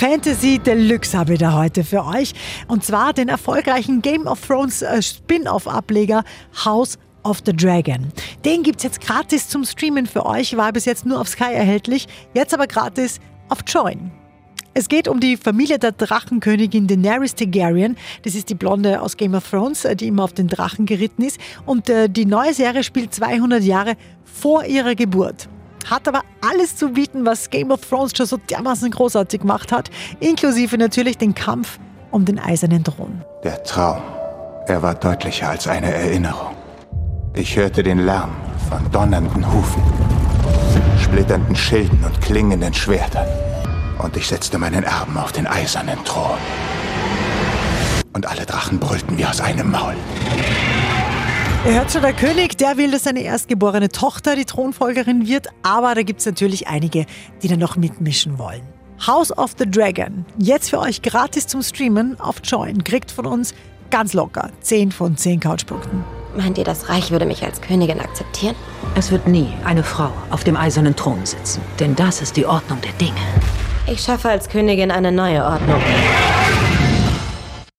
Fantasy Deluxe habe ich da heute für euch. Und zwar den erfolgreichen Game of Thrones äh, Spin-off-Ableger House of the Dragon. Den gibt es jetzt gratis zum Streamen für euch, war bis jetzt nur auf Sky erhältlich, jetzt aber gratis auf Join. Es geht um die Familie der Drachenkönigin Daenerys Targaryen. Das ist die Blonde aus Game of Thrones, äh, die immer auf den Drachen geritten ist. Und äh, die neue Serie spielt 200 Jahre vor ihrer Geburt. Hat aber alles zu bieten, was Game of Thrones schon so dermaßen großartig gemacht hat, inklusive natürlich den Kampf um den eisernen Thron. Der Traum, er war deutlicher als eine Erinnerung. Ich hörte den Lärm von donnernden Hufen, splitternden Schilden und klingenden Schwertern. Und ich setzte meinen Erben auf den eisernen Thron. Und alle Drachen brüllten wie aus einem Maul. Ihr hört schon, der König, der will, dass seine erstgeborene Tochter die Thronfolgerin wird, aber da gibt es natürlich einige, die da noch mitmischen wollen. House of the Dragon, jetzt für euch gratis zum Streamen auf Join, kriegt von uns ganz locker 10 von 10 Couchpunkten. Meint ihr, das Reich würde mich als Königin akzeptieren? Es wird nie eine Frau auf dem eisernen Thron sitzen, denn das ist die Ordnung der Dinge. Ich schaffe als Königin eine neue Ordnung.